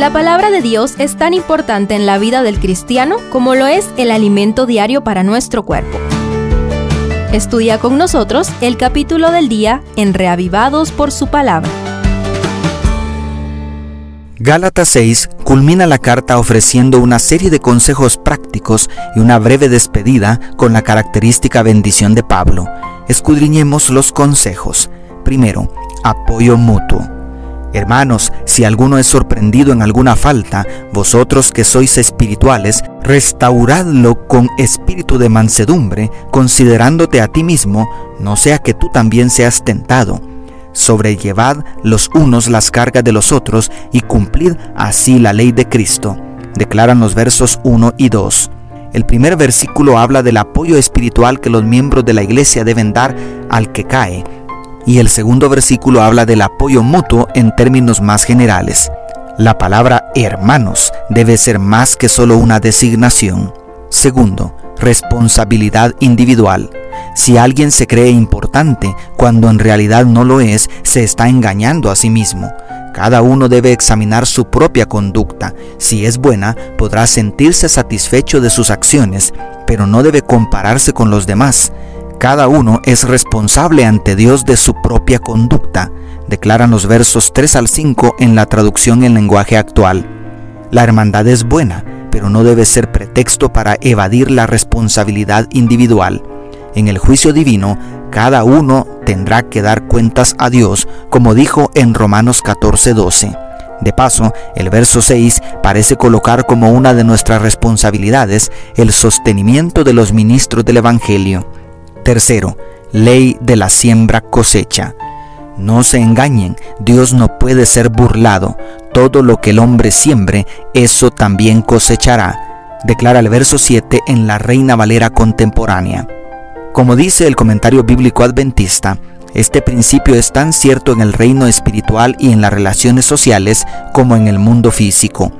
La palabra de Dios es tan importante en la vida del cristiano como lo es el alimento diario para nuestro cuerpo. Estudia con nosotros el capítulo del día en Reavivados por su palabra. Gálatas 6 culmina la carta ofreciendo una serie de consejos prácticos y una breve despedida con la característica bendición de Pablo. Escudriñemos los consejos. Primero, apoyo mutuo. Hermanos, si alguno es sorprendido en alguna falta, vosotros que sois espirituales, restauradlo con espíritu de mansedumbre, considerándote a ti mismo, no sea que tú también seas tentado. Sobrellevad los unos las cargas de los otros y cumplid así la ley de Cristo, declaran los versos 1 y 2. El primer versículo habla del apoyo espiritual que los miembros de la iglesia deben dar al que cae y el segundo versículo habla del apoyo mutuo en términos más generales. La palabra hermanos debe ser más que solo una designación. Segundo, responsabilidad individual. Si alguien se cree importante cuando en realidad no lo es, se está engañando a sí mismo. Cada uno debe examinar su propia conducta. Si es buena, podrá sentirse satisfecho de sus acciones, pero no debe compararse con los demás. Cada uno es responsable ante Dios de su propia conducta, declaran los versos 3 al 5 en la traducción en lenguaje actual. La hermandad es buena, pero no debe ser pretexto para evadir la responsabilidad individual. En el juicio divino, cada uno tendrá que dar cuentas a Dios, como dijo en Romanos 14:12. De paso, el verso 6 parece colocar como una de nuestras responsabilidades el sostenimiento de los ministros del Evangelio. Tercero, ley de la siembra cosecha. No se engañen, Dios no puede ser burlado. Todo lo que el hombre siembre, eso también cosechará, declara el verso 7 en la Reina Valera contemporánea. Como dice el comentario bíblico adventista, este principio es tan cierto en el reino espiritual y en las relaciones sociales como en el mundo físico.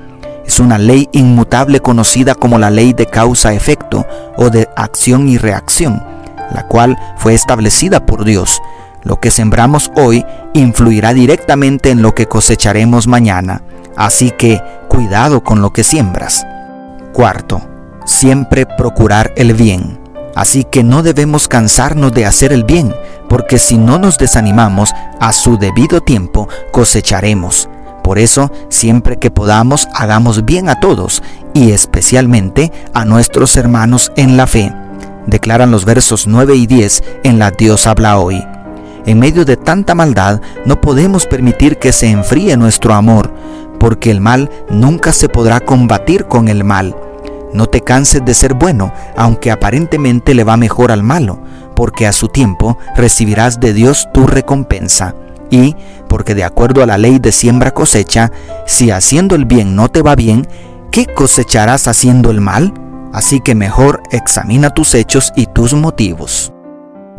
Es una ley inmutable conocida como la ley de causa-efecto o de acción y reacción la cual fue establecida por Dios. Lo que sembramos hoy influirá directamente en lo que cosecharemos mañana. Así que cuidado con lo que siembras. Cuarto, siempre procurar el bien. Así que no debemos cansarnos de hacer el bien, porque si no nos desanimamos, a su debido tiempo cosecharemos. Por eso, siempre que podamos, hagamos bien a todos, y especialmente a nuestros hermanos en la fe declaran los versos 9 y 10 en la Dios habla hoy. En medio de tanta maldad no podemos permitir que se enfríe nuestro amor, porque el mal nunca se podrá combatir con el mal. No te canses de ser bueno, aunque aparentemente le va mejor al malo, porque a su tiempo recibirás de Dios tu recompensa. Y, porque de acuerdo a la ley de siembra cosecha, si haciendo el bien no te va bien, ¿qué cosecharás haciendo el mal? Así que mejor examina tus hechos y tus motivos.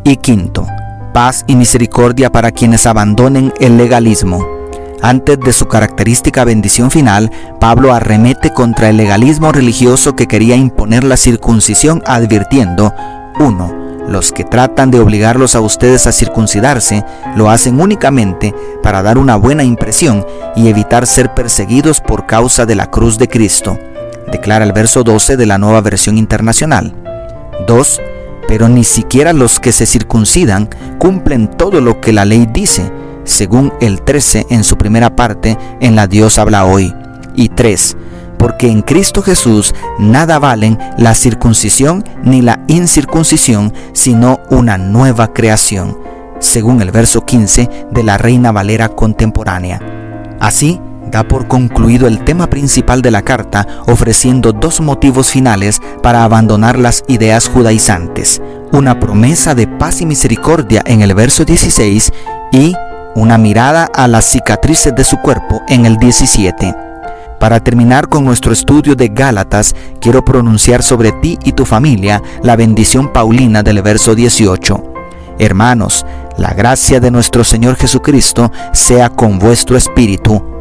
Y quinto, paz y misericordia para quienes abandonen el legalismo. Antes de su característica bendición final, Pablo arremete contra el legalismo religioso que quería imponer la circuncisión advirtiendo, 1. Los que tratan de obligarlos a ustedes a circuncidarse lo hacen únicamente para dar una buena impresión y evitar ser perseguidos por causa de la cruz de Cristo declara el verso 12 de la nueva versión internacional. 2. Pero ni siquiera los que se circuncidan cumplen todo lo que la ley dice, según el 13 en su primera parte en la Dios habla hoy. Y 3. Porque en Cristo Jesús nada valen la circuncisión ni la incircuncisión, sino una nueva creación, según el verso 15 de la Reina Valera contemporánea. Así, da por concluido el tema principal de la carta ofreciendo dos motivos finales para abandonar las ideas judaizantes, una promesa de paz y misericordia en el verso 16 y una mirada a las cicatrices de su cuerpo en el 17. Para terminar con nuestro estudio de Gálatas, quiero pronunciar sobre ti y tu familia la bendición paulina del verso 18. Hermanos, la gracia de nuestro Señor Jesucristo sea con vuestro espíritu.